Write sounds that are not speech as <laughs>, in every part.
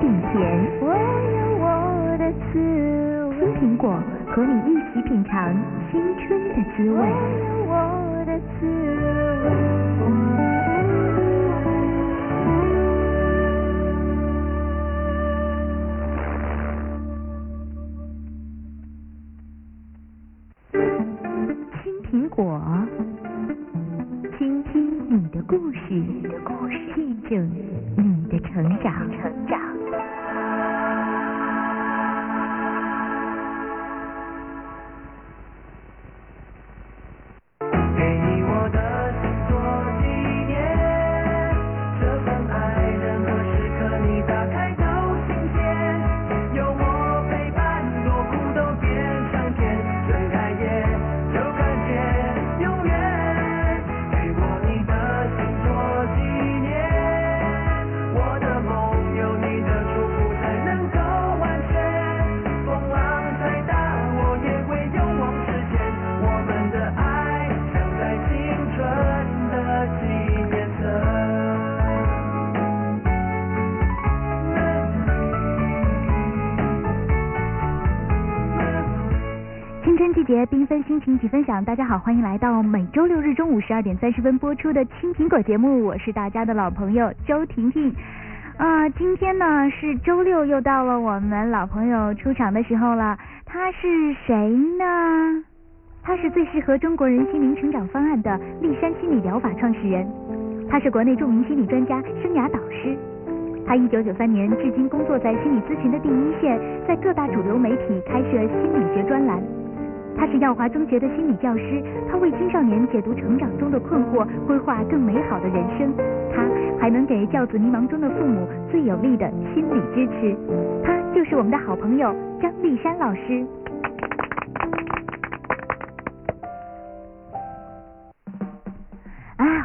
点甜。我有我的滋味。青苹果和你一起品尝青春的滋味。我有我的滋味。大家好，欢迎来到每周六日中午十二点三十分播出的《青苹果》节目，我是大家的老朋友周婷婷。啊、今天呢是周六，又到了我们老朋友出场的时候了。他是谁呢？他是最适合中国人心灵成长方案的立山心理疗法创始人，他是国内著名心理专家、生涯导师。他一九九三年至今工作在心理咨询的第一线，在各大主流媒体开设心理学专栏。他是耀华中学的心理教师，他为青少年解读成长中的困惑，规划更美好的人生。他还能给教子迷茫中的父母最有力的心理支持。他就是我们的好朋友张丽珊老师。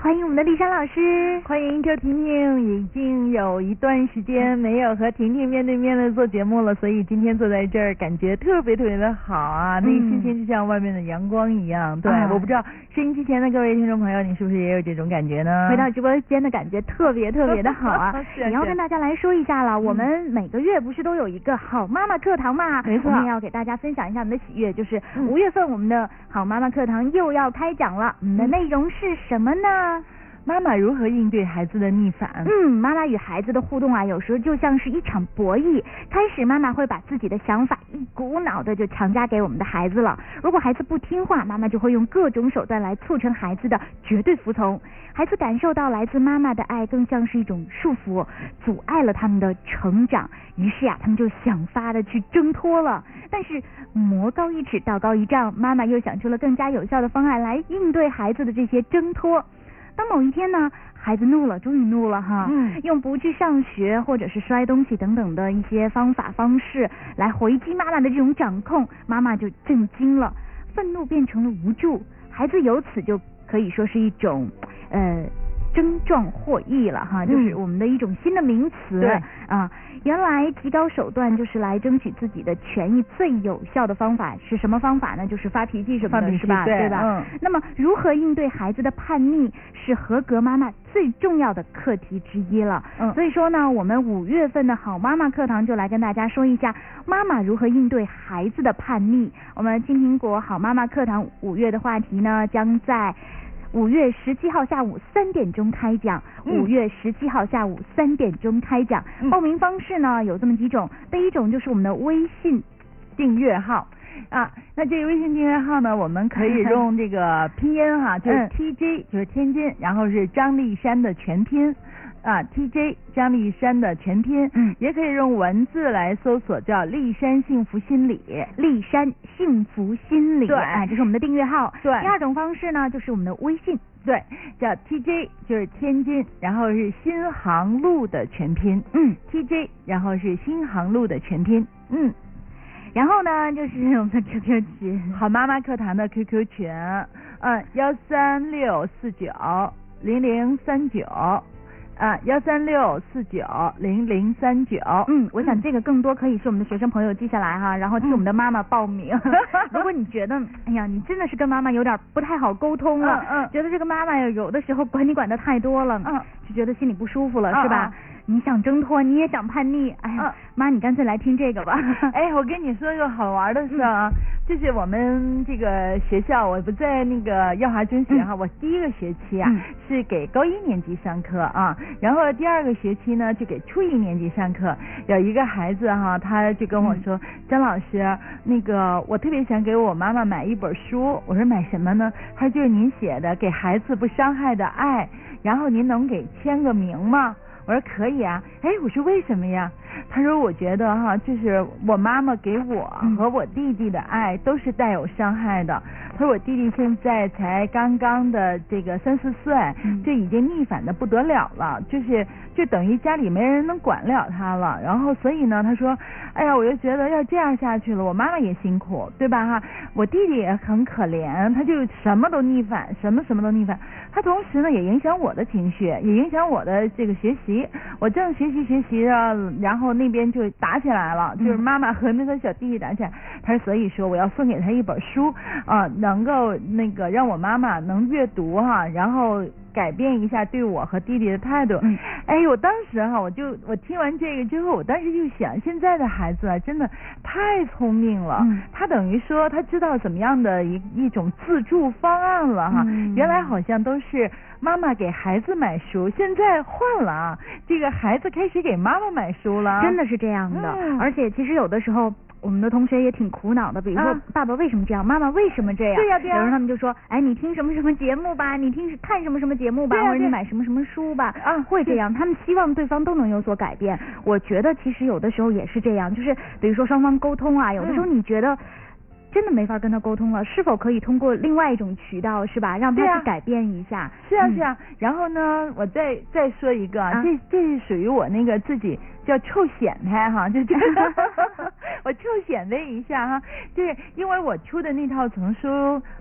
欢迎我们的丽珊老师。欢迎周婷婷，已经有一段时间没有和婷婷面对面的做节目了，所以今天坐在这儿感觉特别特别的好啊，那个心情就像外面的阳光一样。对，啊我不知道收音机前的各位听众朋友，你是不是也有这种感觉呢？回到直播间的感觉特别特别的好 <laughs> 啊！是啊也要跟大家来说一下了，我们每个月不是都有一个好妈妈课堂嘛？没错我们要给大家分享一下我们的喜悦，就是嗯五月份我们的好妈妈课堂又要开讲了。我们的嗯内容是什么呢？妈妈如何应对孩子的逆反？嗯，妈妈与孩子的互动啊，有时候就像是一场博弈。开始，妈妈会把自己的想法一股脑的就强加给我们的孩子了。如果孩子不听话，妈妈就会用各种手段来促成孩子的绝对服从。孩子感受到来自妈妈的爱，更像是一种束缚，阻碍了他们的成长。于是呀、他们就想法的去挣脱了。但是魔高一尺，道高一丈，妈妈又想出了更加有效的方案来应对孩子的这些挣脱。当某一天呢，孩子怒了，终于怒了哈，嗯用不去上学或者是摔东西等等的一些方法方式来回击妈妈的这种掌控，妈妈就震惊了，愤怒变成了无助，孩子由此就可以说是一种呃。症状获益了哈，就是嗯我们的一种新的名词。对啊，原来提高手段就是来争取自己的权益，最有效的方法是什么方法呢？就是发脾气什么的，是吧？对吧？嗯那么，如何应对孩子的叛逆，是合格妈妈最重要的课题之一了。嗯所以说呢，我们五月份的好妈妈课堂就来跟大家说一下妈妈如何应对孩子的叛逆。我们金苹果好妈妈课堂五月的话题呢，将在。五月十七号下午三点钟开讲，嗯。五月十七号下午三点钟开讲。嗯。报名方式呢有这么几种，第一种就是我们的微信订阅号。啊，那这个微信订阅号呢，我们可以用这个拼音哈，就是嗯。TJ 就是天津，然后是张丽珊的全拼啊，TJ 张丽珊的全拼，嗯也可以用文字来搜索叫丽珊幸福心理。丽珊幸福心理，对啊，这是我们的订阅号。对第二种方式呢，就是我们的微信。对，叫 TJ 就是天津，然后是新航路的全拼嗯，，TJ 然后是新航路的全拼，嗯，然后呢，就是我们的 QQ 群。好妈妈课堂的 QQ 群，嗯，幺三六四九零零三九，啊，幺三六四九零零三九，嗯，我想这个更多可以是我们的学生朋友记下来哈，然后替我们的妈妈报名。<laughs> 如果你觉得，哎呀，你真的是跟妈妈有点不太好沟通了，嗯嗯。觉得这个妈妈有的时候管你管的太多了，嗯，就觉得心里不舒服了，嗯是吧？你想挣脱，你也想叛逆，哎呀嗯，妈，你干脆来听这个吧。<laughs> 哎，我跟你说一个好玩的事啊，就是我们这个学校，我不在那个耀华中学哈，我第一个学期啊、嗯是给高一年级上课啊，然后第二个学期呢就给初一年级上课。有一个孩子哈，他就跟我说，张老师，那个我特别想给我妈妈买一本书，我说买什么呢？他说就是您写的《给孩子不伤害的爱》，然后您能给签个名吗？我说可以啊，哎，我说为什么呀？他说我觉得哈，就是我妈妈给我嗯和我弟弟的爱都是带有伤害的。他说我弟弟现在才刚刚的这个三四岁，嗯就已经逆反的不得了了，就是就等于家里没人能管了他了。然后所以呢，他说，哎呀，我就觉得要这样下去了，我妈妈也辛苦，对吧哈？我弟弟也很可怜，他就什么都逆反，什么什么都逆反。他同时呢也影响我的情绪，也影响我的这个学习。我正学习学习着，然后那边就打起来了，就是妈妈和那个小弟弟打起来。他说，所以说我要送给他一本书啊、能够那个让我妈妈能阅读哈、然后改变一下对我和弟弟的态度。嗯哎，我当时哈、我就我听完这个之后，我当时就想，现在的孩子啊，真的太聪明了。嗯他等于说他知道怎么样的一一种自助方案了哈。嗯原来好像都是妈妈给孩子买书，现在换了啊，这个孩子开始给妈妈买书了。真的是这样的，嗯而且其实有的时候。我们的同学也挺苦恼的，比如说、啊爸爸为什么这样，妈妈为什么这样？对呀对呀有时候他们就说，哎，你听什么什么节目吧，你听看什么什么节目吧，或者你买什么什么书吧，啊会这样。他们希望对方都能有所改变。我觉得其实有的时候也是这样，就是比如说双方沟通啊，有的时候嗯你觉得。真的没法跟他沟通了，是否可以通过另外一种渠道，是吧？让他去改变一下。嗯是啊是啊，然后呢，我再再说一个，啊这这是属于我那个自己叫臭显摆哈，就这个，我就显摆一下哈，就是因为我出的那套丛书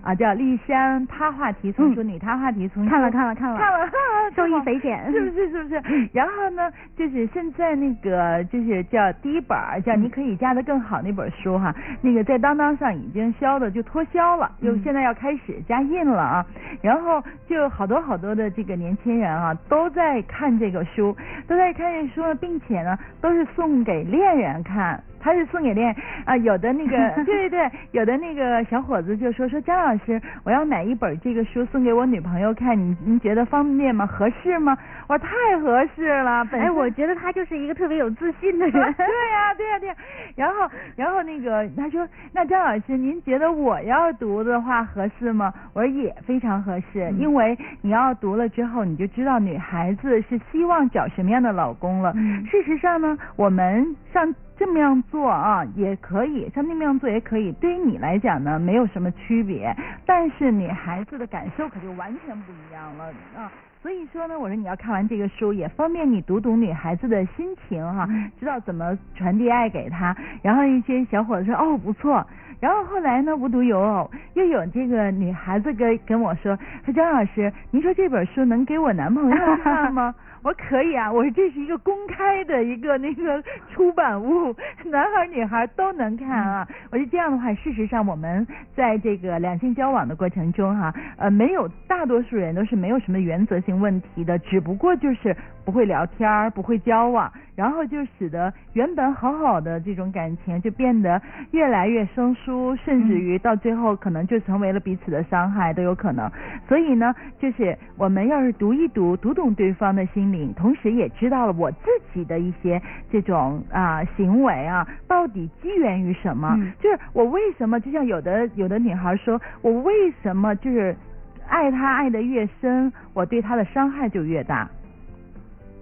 啊，叫《丽山他话题丛书》，嗯女他话题丛书，看了看了看了看了，受益匪浅是不是是不是？然后呢，就是现在那个就是叫第一本儿叫《嗯你可以嫁得更好》那本书哈，那个在当当上已经销的就脱销了，又嗯现在要开始加印了啊。然后就好多好多的这个年轻人啊，都在看这个书，都在看这书呢，并且呢，都是送给恋人看。他是送给恋人啊，有的那个 <laughs> 对对对，有的那个小伙子就说说张老师，我要买一本这个书送给我女朋友看，你您觉得方便吗？合适吗？我说太合适了，本哎，我觉得他就是一个特别有自信的人。对呀、对呀、对呀、然后，然后那个他说，那张老师，您觉得我要读的话合适吗？我说也非常合适，嗯因为你要读了之后，你就知道女孩子是希望找什么样的老公了。嗯事实上呢，我们像这么样做啊，也可以，像那么样做也可以，对于你来讲呢，没有什么区别，但是女孩子的感受可就完全不一样了啊。所以说呢，我说你要看完这个书，也方便你读懂女孩子的心情哈、嗯知道怎么传递爱给她。然后一些小伙子说哦不错，然后后来呢无独有偶，又有这个女孩子跟跟我说，说张老师，您说这本书能给我男朋友看吗？<laughs> 我说可以啊，我说这是一个公开的一个那个出版物，<laughs> 男孩女孩都能看啊。我说这样的话，事实上我们在这个两性交往的过程中哈、呃，没有大多数人都是没有什么原则性问题的，只不过就是不会聊天儿，不会交往，然后就使得原本好好的这种感情就变得越来越生疏，甚至于到最后可能就成为了彼此的伤害都有可能。所以呢，就是我们要是读一读，读懂对方的心灵，同时也知道了我自己的一些这种啊行为啊，到底基源于什么？嗯就是我为什么，就像有的有的女孩说，我为什么就是爱他爱的越深，我对他的伤害就越大。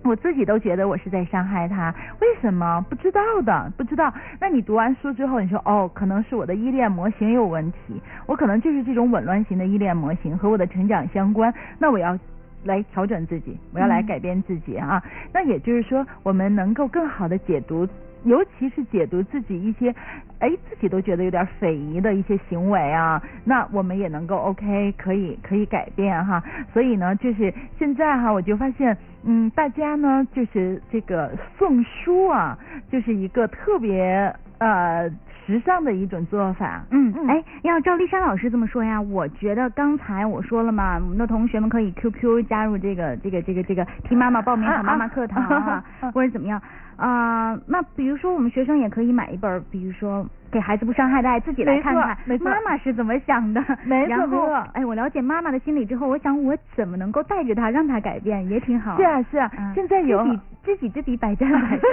我自己都觉得我是在伤害他，为什么？不知道的，不知道。那你读完书之后，你说哦，可能是我的依恋模型有问题，我可能就是这种紊乱型的依恋模型和我的成长相关，那我要来调整自己，我要来嗯改变自己啊。那也就是说，我们能够更好的解读。尤其是解读自己一些，哎，自己都觉得有点匪夷的一些行为啊，那我们也能够 OK，可以可以改变哈。所以呢，就是现在哈，我就发现，嗯，大家呢，就是这个送书啊，就是一个特别呃时尚的一种做法。嗯，嗯。哎，要照丽珊老师这么说呀，我觉得刚才我说了嘛，我们的同学们可以 QQ 加入这个这个这个这个听妈妈报名好妈妈课堂啊，啊 <laughs> 或者怎么样啊、那比如说我们学生也可以买一本，比如说给孩子不伤害的爱，自己来看看妈妈是怎么想的。没错没错哎，我了解妈妈的心理之后，我想我怎么能够带着她让她改变，也挺好。是啊是啊，嗯现在有知己知己知彼，百战百胜。<laughs>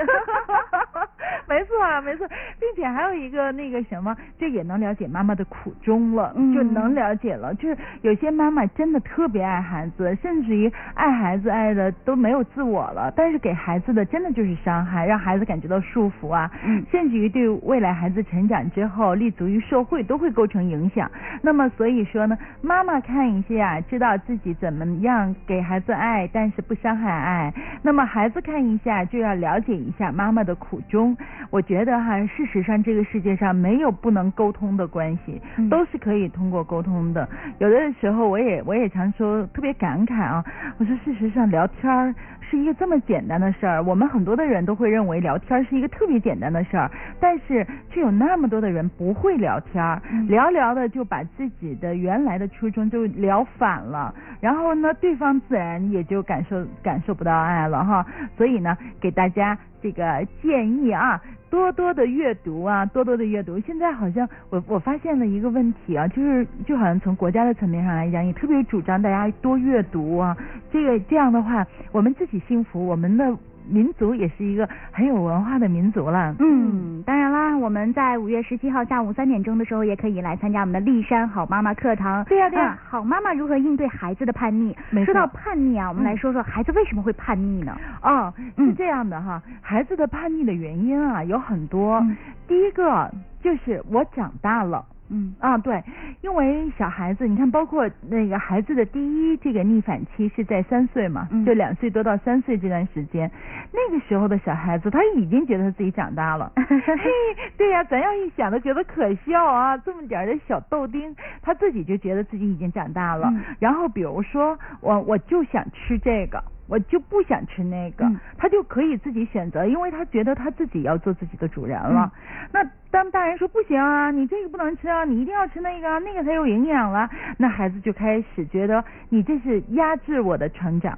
没错啊，没错，并且还有一个那个什么，这也能了解妈妈的苦衷了，嗯就能了解了。就是有些妈妈真的特别爱孩子，甚至于爱孩子爱的都没有自我了，但是给孩子的真的就是伤害，让孩子感觉到束缚啊，嗯甚至于对未来孩子成长之后立足于社会都会构成影响。那么所以说呢，妈妈看一下，知道自己怎么样给孩子爱，但是不伤害爱。那么孩子看一下，就要了解一下妈妈的苦衷。我觉得哈，事实上这个世界上没有不能沟通的关系，嗯都是可以通过沟通的。有的时候我也我也常说，特别感慨啊，我说事实上聊天儿是一个这么简单的事儿，我们很多的人都会认为聊天儿是一个特别简单的事儿，但是却有那么多的人不会聊天儿，嗯聊聊的就把自己的原来的初衷就聊反了，然后呢，对方自然也就感受感受不到爱了哈。所以呢，给大家这个建议啊，多多的阅读啊，多多的阅读。现在好像我我发现了一个问题啊，就是就好像从国家的层面上来讲，也特别主张大家多阅读啊。这个这样的话，我们自己幸福，我们的民族也是一个很有文化的民族了。嗯，当然啦，我们在五月十七号下午三点钟的时候，也可以来参加我们的丽山好妈妈课堂。对呀对呀啊好妈妈如何应对孩子的叛逆？说到叛逆啊，我们嗯来说说孩子为什么会叛逆呢？哦，是嗯这样的哈，孩子的叛逆的原因啊有很多。嗯第一个就是我长大了。嗯啊，对，因为小孩子，你看，包括那个孩子的第一这个逆反期是在三岁嘛，嗯就两岁多到三岁这段时间，那个时候的小孩子他已经觉得他自己长大了。<laughs> 嘿，对呀、咱要一想都觉得可笑啊，这么点儿的小豆丁，他自己就觉得自己已经长大了。嗯然后比如说我我就想吃这个。我就不想吃那个，嗯他就可以自己选择，因为他觉得他自己要做自己的主人了。那当大人说不行啊，你这个不能吃啊，你一定要吃那个啊，那个才有营养了，那孩子就开始觉得你这是压制我的成长。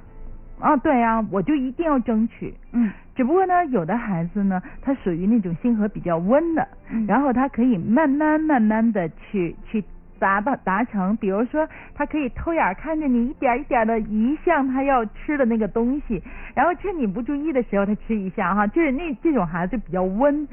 啊，对啊，我就一定要争取。嗯只不过呢，有的孩子呢，他属于那种性格比较温的，嗯然后他可以慢慢慢慢的去去达到达成，比如说他可以偷眼儿看着你一点一点的移向他要吃的那个东西，然后趁你不注意的时候他吃一下哈，就是那这种孩子比较温。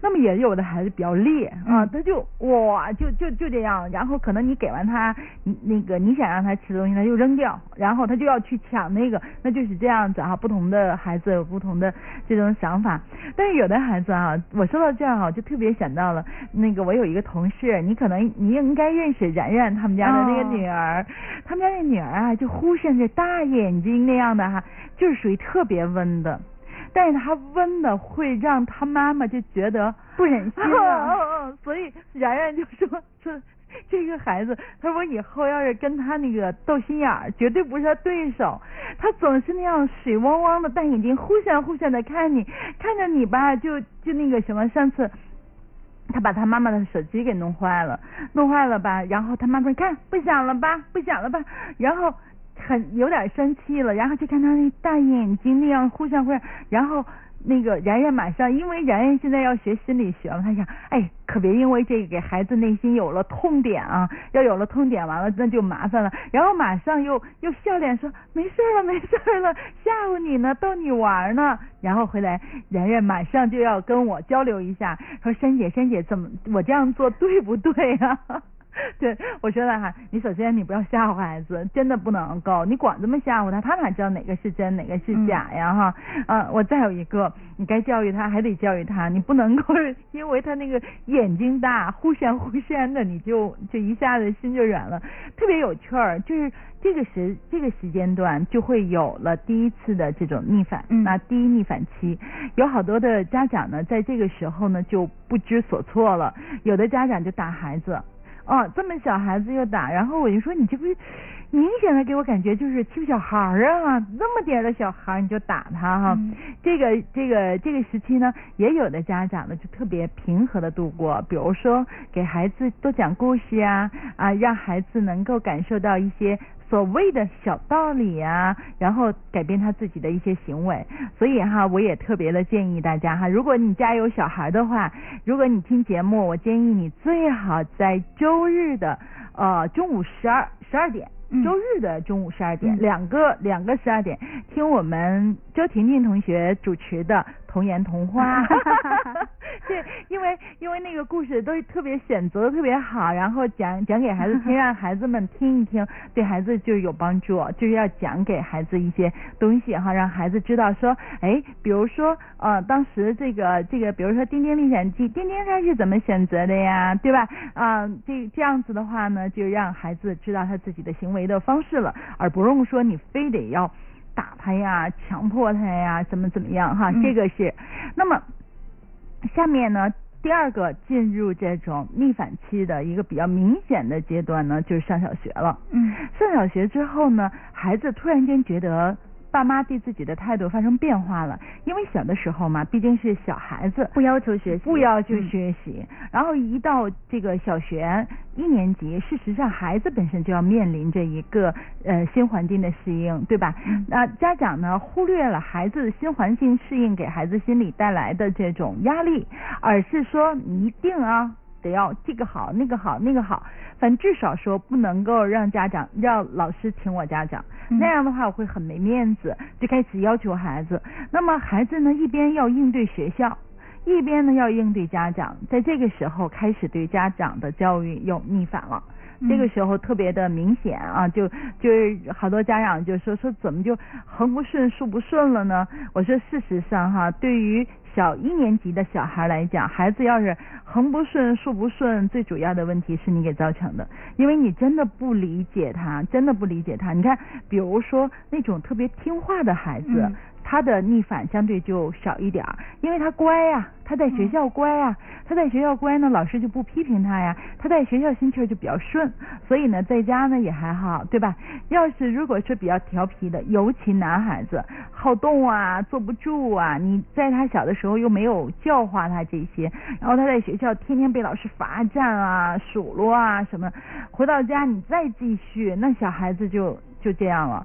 那么也有的孩子比较烈啊，嗯他就哇就就就这样，然后可能你给完他那个你想让他吃的东西，他就扔掉，然后他就要去抢那个，那就是这样子啊。不同的孩子有不同的这种想法，但是有的孩子啊，我说到这儿啊，就特别想到了那个我有一个同事，你可能你应该认识然然他们家的那个哦女儿，他们家那女儿啊，就忽闪着大眼睛那样的哈，就是属于特别温的。但是她温的会让她妈妈就觉得不忍心嗯啊。所以然然就说说这个孩子，他说以后要是跟他那个斗心眼儿，绝对不是他对手。他总是那样水汪汪的大眼睛，忽闪忽闪的看你，看着你吧，就就那个什么，上次。他把他妈妈的手机给弄坏了，弄坏了吧？然后他妈妈说：“看不响了吧，不响了吧？”然后很有点生气了，然后就看他那大眼睛那样忽闪忽闪，然后那个然然马上，因为然然现在要学心理学嘛，他想，哎，可别因为这个给孩子内心有了痛点啊，要有了痛点，完了那就麻烦了。然后马上又又笑脸说，没事儿了，没事儿了，吓唬你呢，逗你玩呢。然后回来，然然马上就要跟我交流一下，说珊姐，珊姐怎么我这样做对不对啊？<laughs> 对，我说了哈，你首先你不要吓唬孩子，真的不能够，你光这么吓唬他，他哪知道哪个是真哪个是假呀哈？呃，我再有一个，你该教育他还得教育他，你不能够因为他那个眼睛大，忽闪忽闪的，你就就一下子心就软了，特别有趣儿，就是这个时这个时间段就会有了第一次的这种逆反，嗯那第一逆反期，有好多的家长呢，在这个时候呢就不知所措了，有的家长就打孩子。哦，这么小孩子又打，然后我就说你这不是明显的给我感觉就是欺负小孩儿啊，那么点儿的小孩儿你就打他哈。嗯这个这个这个时期呢，也有的家长呢就特别平和的度过，比如说给孩子多讲故事啊啊，让孩子能够感受到一些。所谓的小道理啊，然后改变他自己的一些行为，所以哈，我也特别的建议大家哈，如果你家有小孩的话，如果你听节目，我建议你最好在周日的呃中午十二十二点。嗯周日的中午十二点，嗯两个两个十二点，听我们周婷婷同学主持的童言童话。<laughs> <laughs> 对，因为因为那个故事都特别选择的特别好，然后讲讲给孩子听，<laughs> 让孩子们听一听，对孩子就有帮助。就是要讲给孩子一些东西哈，让孩子知道说，哎，比如说呃，当时这个这个，比如说《丁丁历险记》，丁丁他是怎么选择的呀，对吧？啊、这这样子的话呢，就让孩子知道他自己的行为的方式了，而不用说你非得要打他呀、强迫他呀，怎么怎么样哈，嗯这个是。那么下面呢，第二个进入这种逆反期的一个比较明显的阶段呢，就是上小学了。嗯上小学之后呢，孩子突然间觉得爸妈对自己的态度发生变化了，因为小的时候嘛，毕竟是小孩子，不要求学习，不要求嗯学习。然后一到这个小学一年级，事实上孩子本身就要面临着一个呃新环境的适应，对吧？嗯。那家长呢忽略了孩子新环境适应给孩子心理带来的这种压力，而是说你一定啊得要这个好那个好那个好，反正至少说不能够让家长让老师请我家长，嗯那样的话我会很没面子，就开始要求孩子。那么孩子呢一边要应对学校。一边呢要应对家长，在这个时候开始对家长的教育又逆反了。嗯这个时候特别的明显啊，就就是好多家长就说说怎么就横不顺竖不顺了呢？我说事实上哈，对于小一年级的小孩来讲，孩子要是横不顺竖不顺，最主要的问题是你给造成的，因为你真的不理解他，真的不理解他。你看，比如说那种特别听话的孩子。嗯他的逆反相对就少一点儿，因为他乖呀、他在学校乖呀、他在学校乖呢，老师就不批评他呀，他在学校心气儿就比较顺，<laughs> 所以呢，在家呢也还好，对吧？要是如果是比较调皮的，尤其男孩子好动啊，坐不住啊，你在他小的时候又没有教化他这些，然后他在学校天天被老师罚站啊、数落啊什么，回到家你再继续，那小孩子就就这样了，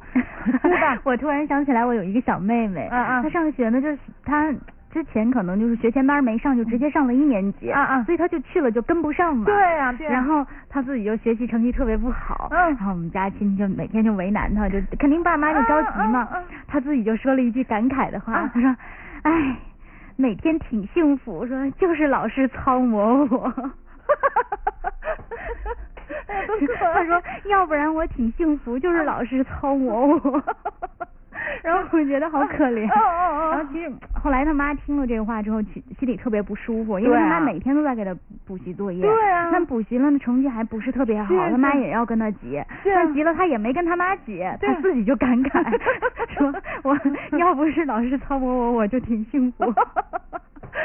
对吧？我突然想起来，我有一个小妹妹，嗯嗯她上学呢，就是她之前可能就是学前班没上，就直接上了一年级，所以她就去了就跟不上嘛。对呀、对呀、然后她自己就学习成绩特别不好，嗯然后我们家亲戚就每天就为难她，就肯定爸妈就着急嘛。嗯嗯嗯她自己就说了一句感慨的话，嗯她说：“哎，每天挺幸福，说就是老师操磨我。” <laughs> <laughs> 他说：“要不然我挺幸福，就是老师操磨我。” <laughs> 然后我觉得好可怜。哦哦哦然后其实后来他妈听了这个话之后，心心里特别不舒服，因为他妈每天都在给他补习作业。对啊但补习了呢，成绩还不是特别好，他妈也要跟他急。是啊但急了他也没跟他妈急，他自己就感慨 <laughs> 说：“我 <laughs> 要不是老师操磨我，我就挺幸福。”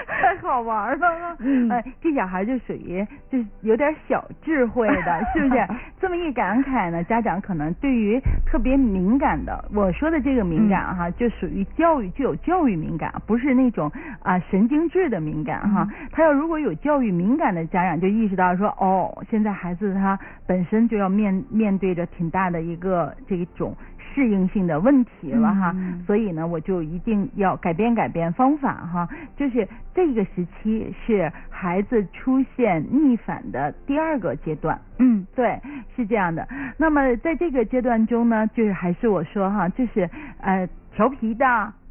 太好玩了，嗯呃，这小孩就属于就是有点小智慧的，是不是？这么一感慨呢，家长可能对于特别敏感的，我说的这个敏感哈，就属于教育具有教育敏感，不是那种啊、神经质的敏感哈。他要如果有教育敏感的家长，就意识到说，哦，现在孩子他本身就要面面对着挺大的一个这种适应性的问题了哈。嗯所以呢，我就一定要改变改变方法哈，就是这个时期是孩子出现逆反的第二个阶段。嗯对，是这样的。那么在这个阶段中呢，就是还是我说哈，就是呃调皮的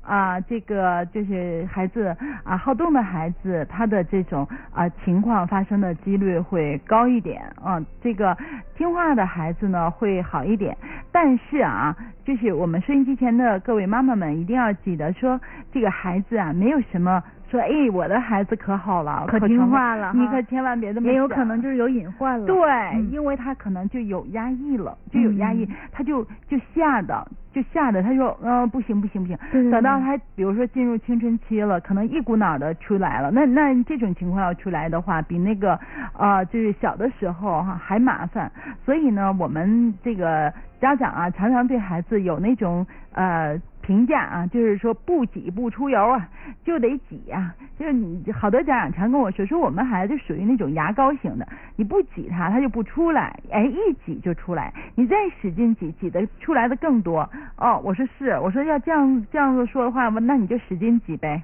啊，这个就是孩子啊好动的孩子，他的这种啊情况发生的几率会高一点嗯。这个听话的孩子呢会好一点，但是啊，就是我们收音机前的各位妈妈们一定要记得说，这个孩子啊，没有什么说，哎，我的孩子可好了，可听话了你可千万别这么也有可能就是有隐患了。对，嗯因为他可能就有压抑了，就有压抑，嗯他就就吓得就吓得他说，嗯、不行不行不行，对对对等到他比如说进入青春期了，可能一股脑的出来了，那那这种情况要出来的话，比那个呃就是小的时候哈、还麻烦，所以呢，我们这个家长啊，常常对孩子有那种呃。评价啊，就是说不挤不出油啊，就得挤呀、就是你好多家长常跟我说，说我们孩子就属于那种牙膏型的，你不挤它，它就不出来，哎，一挤就出来，你再使劲挤，挤的出来的更多。哦，我说是，我说要这样这样子说的话，那你就使劲挤呗，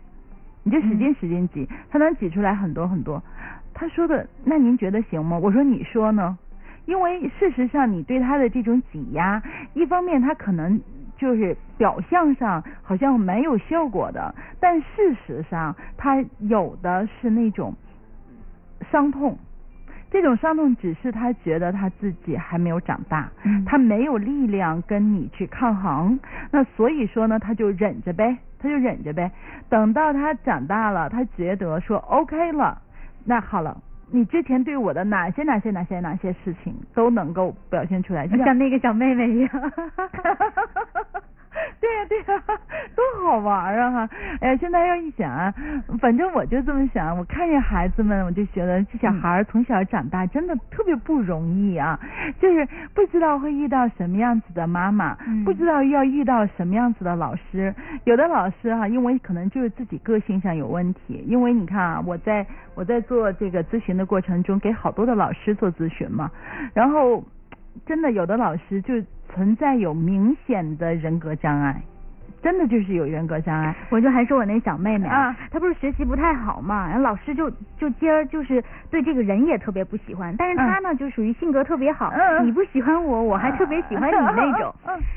你就使劲使劲挤，它能挤出来很多很多。他说的，那您觉得行吗？我说你说呢？因为事实上，你对他的这种挤压，一方面他可能就是表象上好像没有效果的，但事实上他有的是那种伤痛。这种伤痛只是他觉得他自己还没有长大，嗯他没有力量跟你去抗衡，那所以说呢，他就忍着呗，他就忍着呗。等到他长大了，他觉得说 OK 了，那好了。你之前对我的哪些哪些哪些哪些事情都能够表现出来，就像像那个小妹妹一样。对呀、对呀、多好玩啊哈！哎呀，现在要一想啊，反正我就这么想，我看见孩子们，我就觉得这小孩儿从小长大真的特别不容易啊，就是不知道会遇到什么样子的妈妈，嗯不知道要遇到什么样子的老师。有的老师哈、因为可能就是自己个性上有问题，因为你看啊，我在我在做这个咨询的过程中，给好多的老师做咨询嘛，然后真的有的老师就存在有明显的人格障碍，真的就是有人格障碍。我就还说我那小妹妹啊，她不是学习不太好嘛，然后老师就就今儿就是对这个人也特别不喜欢，但是她呢就属于性格特别好，你不喜欢我，我还特别喜欢你那种。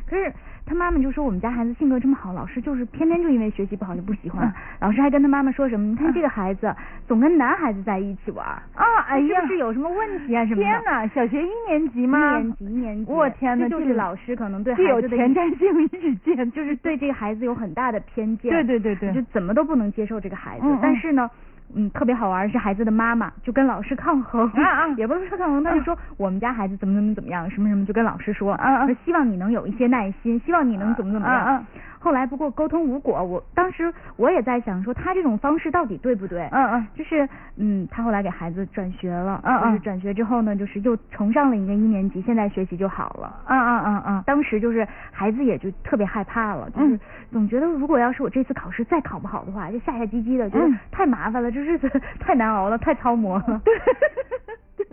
可是她妈妈就说我们家孩子性格这么好，老师就是偏偏就因为学习不好就不喜欢嗯。老师还跟他妈妈说什么？你看嗯这个孩子总跟男孩子在一起玩，啊，哎呀是不，是有什么问题啊 <laughs> 什么的？天哪，小学一年级吗？一年级，一年级，我天哪这就是老师可能对孩子的前瞻性意见，就是对这个孩子有很大的偏见。对对对对就怎么都不能接受这个孩子。但是呢，嗯，特别好玩儿是孩子的妈妈就跟老师抗衡，啊啊 <laughs> 也不是说抗衡，他就说我们家孩子怎么怎么怎么样，什么什么，就跟老师说，啊啊说希望你能有一些耐心，希望你能怎么怎么样。嗯嗯后来不过沟通无果，我当时我也在想说他这种方式到底对不对？嗯嗯就是嗯，他后来给孩子转学了，嗯嗯就是转学之后呢，就是又重上了一个一年级，现在学习就好了。嗯嗯嗯嗯，当时就是孩子也就特别害怕了，就是嗯总觉得如果要是我这次考试再考不好的话，就下下唧唧的，觉得嗯太麻烦了，这日子太难熬了，太操磨了。对，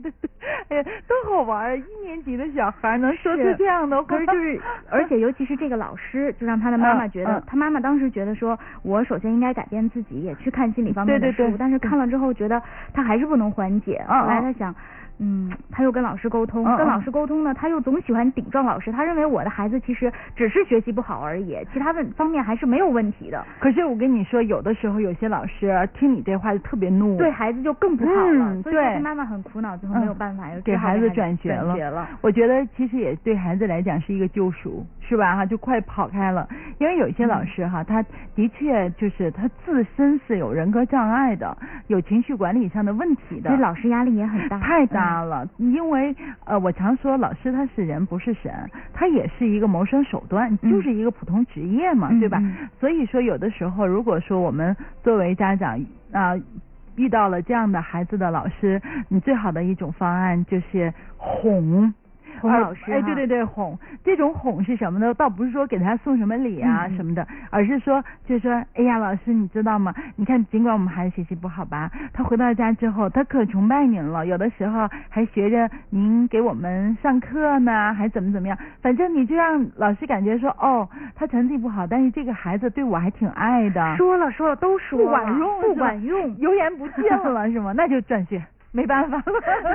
<laughs> 哎呀，多好玩儿！一年级的小孩能说出这样的话，可是就是，<laughs> 而且尤其是这个老师，就让他的妈妈觉得，嗯嗯他妈妈当时觉得说，我首先应该改变自己，也去看心理方面的书，对对对但是看了之后觉得他还是不能缓解，嗯后来嗯他想。嗯，他又跟老师沟通，跟老师沟通呢，他又总喜欢顶撞老师。他认为我的孩子其实只是学习不好而已，其他问方面还是没有问题的。可是我跟你说，有的时候有些老师听你这话就特别怒，对孩子就更不好了，嗯所以妈妈很苦恼，最后没有办法，又给孩子转转学了。学了。我觉得其实也对孩子来讲是一个救赎，是吧？哈，就快跑开了。因为有一些老师哈，他的确就是他自身是有人格障碍的，有情绪管理上的问题的。其实老师压力也很大，太大嗯了，因为呃，我常说老师他是人不是神，他也是一个谋生手段，嗯就是一个普通职业嘛，嗯对吧？嗯所以说有的时候，如果说我们作为家长啊、遇到了这样的孩子的老师，你最好的一种方案就是哄。而哄老师哎，对对对，哄。这种哄是什么呢？倒不是说给他送什么礼啊什么的，而是说，就是说，哎呀，老师，你知道吗？你看，尽管我们孩子学习不好吧，他回到家之后，他可崇拜您了，有的时候还学着您给我们上课呢，还怎么怎么样。反正你就让老师感觉说，哦，他成绩不好，但是这个孩子对我还挺爱的。说了说了都说了不了管用，不管用。油盐不进了 <laughs> 是吗？那就转学。没办法了，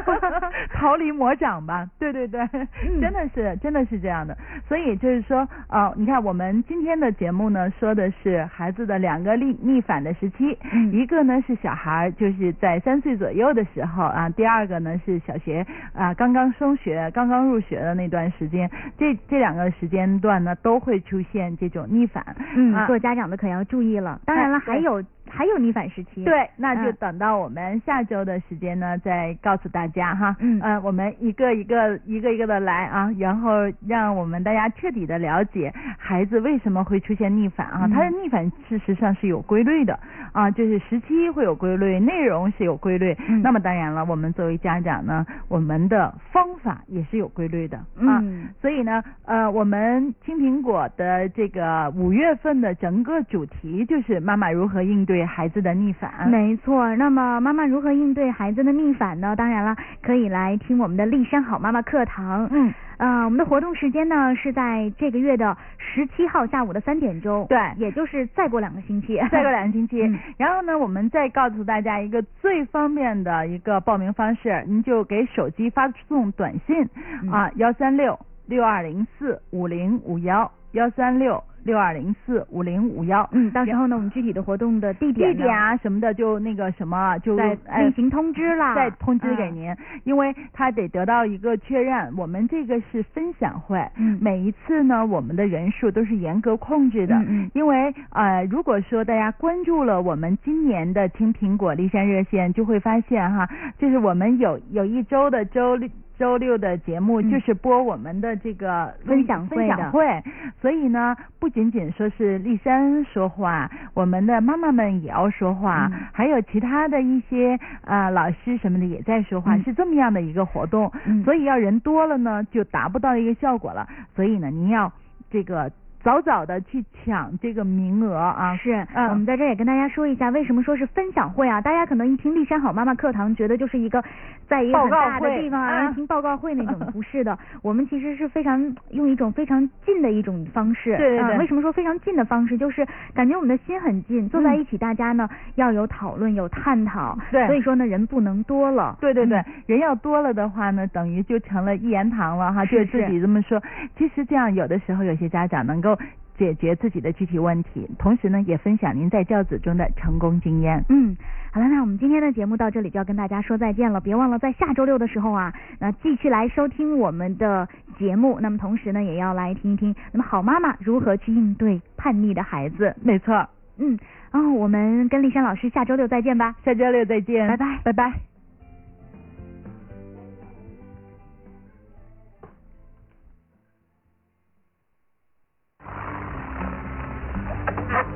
<laughs> 逃离魔掌吧。对对对，嗯真的是真的是这样的。所以就是说，呃，你看我们今天的节目呢，说的是孩子的两个逆逆反的时期，嗯一个呢是小孩儿就是在三岁左右的时候啊，第二个呢是小学啊刚刚升学、刚刚入学的那段时间，这这两个时间段呢都会出现这种逆反。嗯，啊做家长的可要注意了。当然了，还有还有逆反时期。对，那就嗯等到我们下周的时间呢，再告诉大家哈。嗯呃，我们一个一个一个一个的来啊，然后让我们大家彻底的了解孩子为什么会出现逆反啊。嗯他的逆反事实上是有规律的啊，就是时期会有规律，内容是有规律。嗯那么当然了，我们作为家长呢，我们的方法也是有规律的啊。嗯所以呢，呃，我们青苹果的这个五月份的整个主题就是妈妈如何应对孩子的逆反。没错，那么妈妈如何应对孩子的逆反呢？当然了，可以来听我们的丽山好妈妈课堂。嗯，呃，我们的活动时间呢是在这个月的十七号下午的三点钟，对也就是再过两个星期，<laughs> 再过两个星期，嗯然后呢，我们再告诉大家一个最方便的一个报名方式，您就给手机发送短信、嗯啊，幺三六六二零四五零五幺，幺三六六二零四五零五幺。嗯，到时候呢，我们具体的活动的地点地点啊什么的就那个什么就另行通知啦，再通知给嗯。您，因为他得得到一个确认。我们这个是分享会，嗯每一次呢，我们的人数都是严格控制的。嗯嗯因为呃，如果说大家关注了我们今年的青苹果立山热线，就会发现哈，就是我们有有一周的周六。周六的节目嗯。就是播我们的这个分享会分享会，所以呢，不仅仅说是丽珊说话，我们的妈妈们也要说话，嗯。还有其他的一些呃老师什么的也在说话，嗯。是这么样的一个活动。嗯。所以要人多了呢，就达不到一个效果了。所以呢，您要这个早早的去抢这个名额啊。是，嗯我们在这儿也跟大家说一下，为什么说是分享会啊？大家可能一听丽山好妈妈课堂，觉得就是一个在一个很大的地方啊啊听报告会那种，不是的。<laughs> 我们其实是非常用一种非常近的一种方式。对对对啊为什么说非常近的方式？就是感觉我们的心很近，坐在一起，大家呢要有讨论、有探讨。对所以说呢，人不能多了。对对对，嗯人要多了的话呢，等于就成了一言堂了哈，是就自己这么说。其实这样有的时候有些家长能够解决自己的具体问题，同时呢也分享您在教子中的成功经验。嗯，好了，那我们今天的节目到这里就要跟大家说再见了。别忘了在下周六的时候啊，那继续来收听我们的节目。那么同时呢，也要来听一听，那么好妈妈如何去应对叛逆的孩子。没错，嗯，然后我们跟丽珊老师下周六再见吧。下周六再见，拜拜拜拜。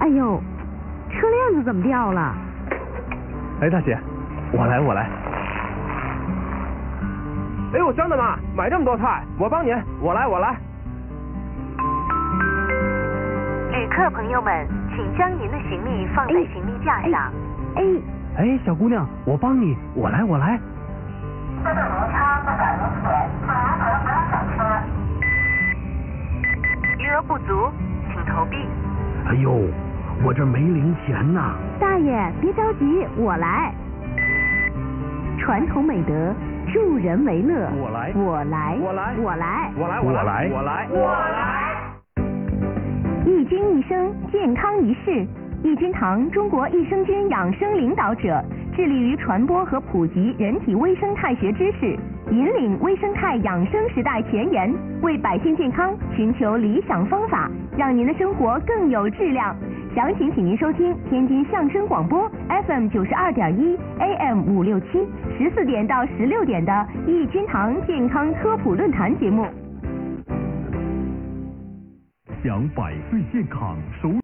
哎呦，车链子怎么掉了？哎，大姐，我来，我来。哎呦，张大妈，买这么多菜，我帮您，我来，我来。旅客朋友们，请将您的行李放在行李架上。哎，哎，小姑娘，我帮你，我来，我来。呦，我这没零钱呐。大爷别着急，我来。传统美德，助人为乐。我来我来，我来我来。我来，我来，我来，我来。一菌一生，健康一世。益菌堂中国益生菌养生领导者，致力于传播和普及人体微生态学知识，引领微生态养生时代前沿，为百姓健康寻求理想方法，让您的生活更有质量。详情请您收听天津相声广播 FM 九十二点一 AM 五六七十四点到十六点的益君堂健康科普论坛节目。享百岁健康，手